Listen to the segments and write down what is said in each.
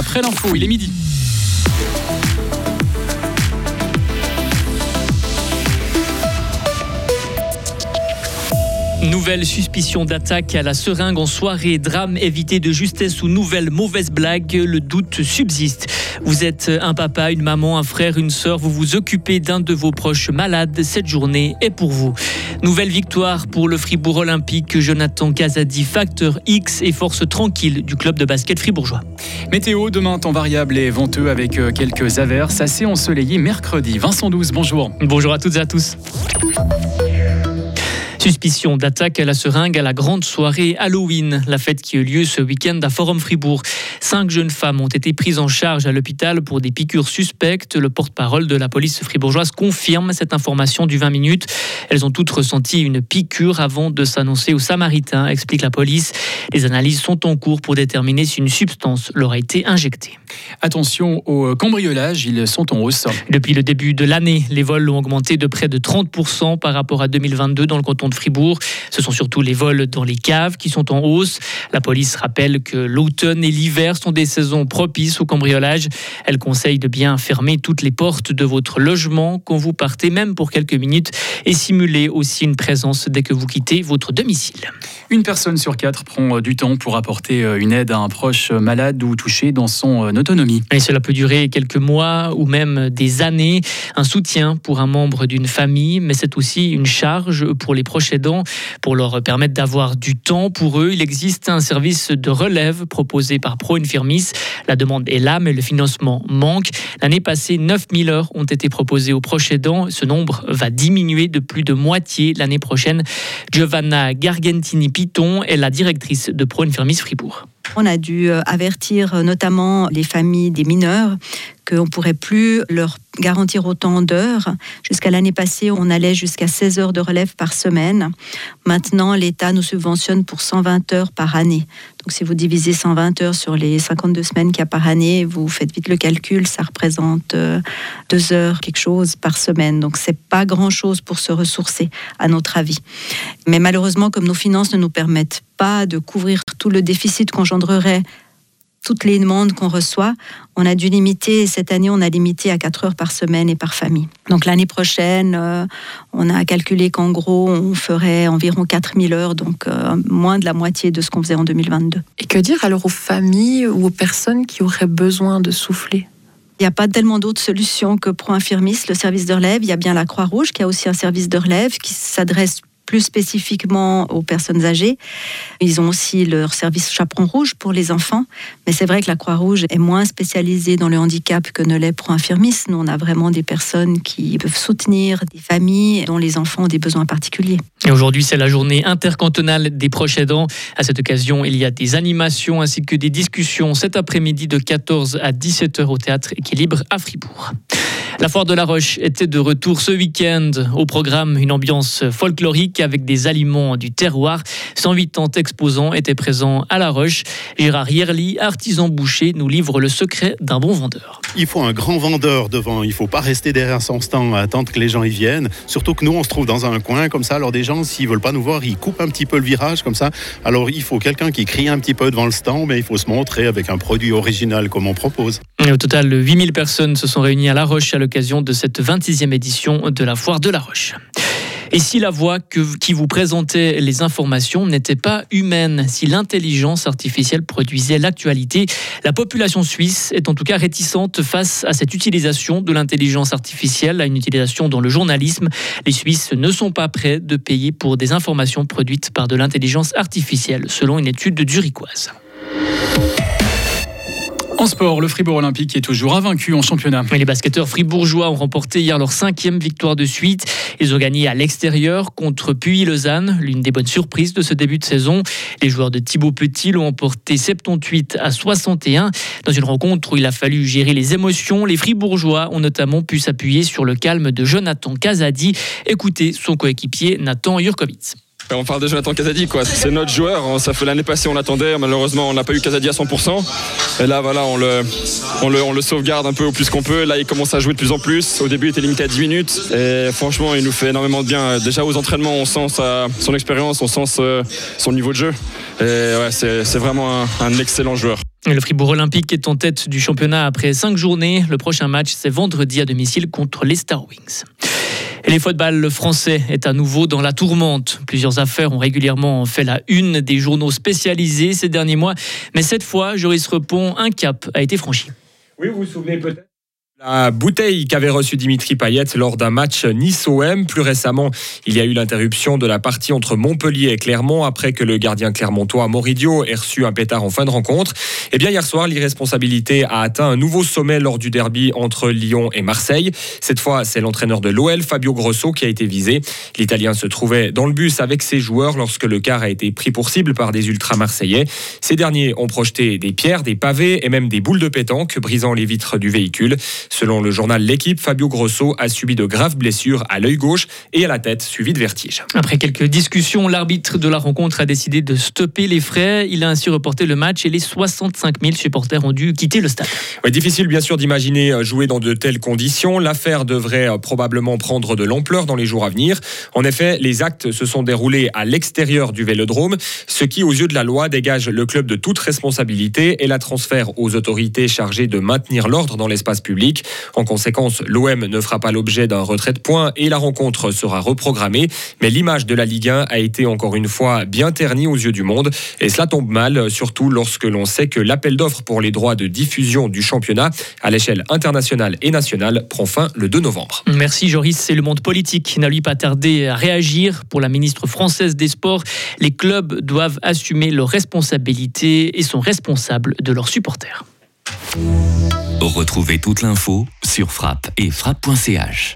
Après l'info, il est midi. Nouvelle suspicion d'attaque à la seringue en soirée, drame évité de justesse ou nouvelle mauvaise blague, le doute subsiste. Vous êtes un papa, une maman, un frère, une sœur, vous vous occupez d'un de vos proches malades, cette journée est pour vous. Nouvelle victoire pour le Fribourg Olympique, Jonathan Casadi, facteur X et force tranquille du club de basket fribourgeois. Météo, demain temps variable et venteux avec euh, quelques averses, assez ensoleillé mercredi. Vincent 12, bonjour. Bonjour à toutes et à tous. Suspicion d'attaque à la seringue à la grande soirée Halloween, la fête qui a eu lieu ce week-end à Forum Fribourg. Cinq jeunes femmes ont été prises en charge à l'hôpital pour des piqûres suspectes. Le porte-parole de la police fribourgeoise confirme cette information du 20 minutes. Elles ont toutes ressenti une piqûre avant de s'annoncer aux Samaritains, explique la police. Les analyses sont en cours pour déterminer si une substance leur a été injectée. Attention aux cambriolages, ils sont en hausse. Depuis le début de l'année, les vols ont augmenté de près de 30% par rapport à 2022 dans le canton de Fribourg. Ce sont surtout les vols dans les caves qui sont en hausse. La police rappelle que l'automne et l'hiver sont des saisons propices au cambriolage. Elle conseille de bien fermer toutes les portes de votre logement quand vous partez, même pour quelques minutes, et simuler aussi une présence dès que vous quittez votre domicile. Une personne sur quatre prend euh, du temps pour apporter euh, une aide à un proche malade ou touché dans son euh, autonomie. Et cela peut durer quelques mois ou même des années. Un soutien pour un membre d'une famille, mais c'est aussi une charge pour les proches pour leur permettre d'avoir du temps pour eux. Il existe un service de relève proposé par Pro Infirmis. La demande est là, mais le financement manque. L'année passée, 9000 heures ont été proposées aux proches aidants. Ce nombre va diminuer de plus de moitié l'année prochaine. Giovanna Gargentini-Piton est la directrice de Pro Infirmis Fribourg. On a dû euh, avertir euh, notamment les familles des mineurs qu'on ne pourrait plus leur garantir autant d'heures. Jusqu'à l'année passée, on allait jusqu'à 16 heures de relève par semaine. Maintenant, l'État nous subventionne pour 120 heures par année. Donc si vous divisez 120 heures sur les 52 semaines qu'il y a par année, vous faites vite le calcul, ça représente euh, deux heures quelque chose par semaine. Donc c'est pas grand-chose pour se ressourcer, à notre avis. Mais malheureusement, comme nos finances ne nous permettent pas de couvrir tout le déficit qu'engendrerait toutes les demandes qu'on reçoit, on a dû limiter, cette année, on a limité à 4 heures par semaine et par famille. Donc l'année prochaine, euh, on a calculé qu'en gros, on ferait environ 4000 heures, donc euh, moins de la moitié de ce qu'on faisait en 2022. Et que dire alors aux familles ou aux personnes qui auraient besoin de souffler? Il n'y a pas tellement d'autres solutions que Pro Infirmis, le service de relève. Il y a bien la Croix-Rouge qui a aussi un service de relève qui s'adresse plus spécifiquement aux personnes âgées. Ils ont aussi leur service chaperon rouge pour les enfants, mais c'est vrai que la Croix-Rouge est moins spécialisée dans le handicap que ne l'est pour infirmis. Nous, on a vraiment des personnes qui peuvent soutenir des familles dont les enfants ont des besoins particuliers. Et aujourd'hui, c'est la journée intercantonale des proches aidants. À cette occasion, il y a des animations ainsi que des discussions cet après-midi de 14 à 17 heures au théâtre Équilibre à Fribourg. La foire de la Roche était de retour ce week-end. Au programme, une ambiance folklorique avec des aliments du terroir. 180 exposants étaient présents à la Roche. Gérard Yerli, artisan boucher, nous livre le secret d'un bon vendeur. Il faut un grand vendeur devant. Il ne faut pas rester derrière son stand à attendre que les gens y viennent. Surtout que nous, on se trouve dans un coin comme ça. Alors des gens, s'ils veulent pas nous voir, ils coupent un petit peu le virage comme ça. Alors il faut quelqu'un qui crie un petit peu devant le stand, mais il faut se montrer avec un produit original comme on propose. au total, 8000 personnes se sont réunies à La Roche à l'occasion de cette 26e édition de la Foire de la Roche. Et si la voix qui vous présentait les informations n'était pas humaine, si l'intelligence artificielle produisait l'actualité, la population suisse est en tout cas réticente face à cette utilisation de l'intelligence artificielle, à une utilisation dans le journalisme. Les Suisses ne sont pas prêts de payer pour des informations produites par de l'intelligence artificielle, selon une étude de Zurichoise. En sport, le Fribourg Olympique est toujours invaincu en championnat. les basketteurs fribourgeois ont remporté hier leur cinquième victoire de suite. Ils ont gagné à l'extérieur contre Puy-Lausanne, l'une des bonnes surprises de ce début de saison. Les joueurs de Thibaut Petit l'ont emporté 78 à 61 dans une rencontre où il a fallu gérer les émotions. Les Fribourgeois ont notamment pu s'appuyer sur le calme de Jonathan Casadi. Écoutez son coéquipier Nathan Jurkovic. On parle de Jonathan Casadi, quoi. C'est notre joueur. Ça fait l'année passée, on l'attendait. Malheureusement, on n'a pas eu Casadi à 100%. Et là, voilà, on le, sauvegarde un peu au plus qu'on peut. Là, il commence à jouer de plus en plus. Au début, il était limité à 10 minutes. Et franchement, il nous fait énormément de bien. Déjà, aux entraînements, on sent sa, son expérience, on sent son niveau de jeu. Et c'est vraiment un, un excellent joueur. Le Fribourg Olympique est en tête du championnat après cinq journées. Le prochain match, c'est vendredi à domicile contre les Star Wings. Et les football français est à nouveau dans la tourmente. Plusieurs affaires ont régulièrement fait la une des journaux spécialisés ces derniers mois. Mais cette fois, Joris Repond, un cap a été franchi. Oui, vous vous souvenez peut-être la bouteille qu'avait reçue Dimitri Payet lors d'un match Nice-OM. Plus récemment, il y a eu l'interruption de la partie entre Montpellier et Clermont après que le gardien clermontois Moridio ait reçu un pétard en fin de rencontre. Et eh bien hier soir, l'irresponsabilité a atteint un nouveau sommet lors du derby entre Lyon et Marseille. Cette fois, c'est l'entraîneur de l'OL, Fabio Grosso, qui a été visé. L'Italien se trouvait dans le bus avec ses joueurs lorsque le car a été pris pour cible par des ultras marseillais. Ces derniers ont projeté des pierres, des pavés et même des boules de pétanque, brisant les vitres du véhicule. Selon le journal L'équipe, Fabio Grosso a subi de graves blessures à l'œil gauche et à la tête, suivi de vertige. Après quelques discussions, l'arbitre de la rencontre a décidé de stopper les frais. Il a ainsi reporté le match et les 65 000 supporters ont dû quitter le stade. difficile bien sûr d'imaginer euh, jouer dans de telles conditions. L'affaire devrait euh, probablement prendre de l'ampleur dans les jours à venir. En effet, les actes se sont déroulés à l'extérieur du vélodrome, ce qui, aux yeux de la loi, dégage le club de toute responsabilité et la transfère aux autorités chargées de maintenir l'ordre dans l'espace public. En conséquence, l'OM ne fera pas l'objet d'un retrait de points et la rencontre sera reprogrammée. Mais l'image de la Ligue 1 a été encore une fois bien ternie aux yeux du monde. Et cela tombe mal, surtout lorsque l'on sait que l'appel d'offres pour les droits de diffusion du championnat à l'échelle internationale et nationale prend fin le 2 novembre. Merci Joris. C'est le monde politique qui n'a lui pas tardé à réagir. Pour la ministre française des Sports, les clubs doivent assumer leurs responsabilités et sont responsables de leurs supporters. Retrouvez toute l'info sur frappe et frappe.ch.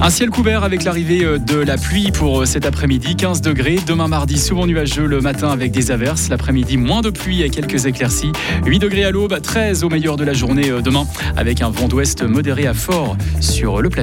Un ciel couvert avec l'arrivée euh, de la pluie pour euh, cet après-midi, 15 degrés. Demain mardi, souvent nuageux le matin avec des averses. L'après-midi, moins de pluie et quelques éclaircies. 8 degrés à l'aube, 13 au meilleur de la journée euh, demain avec un vent d'ouest modéré à fort sur le plateau.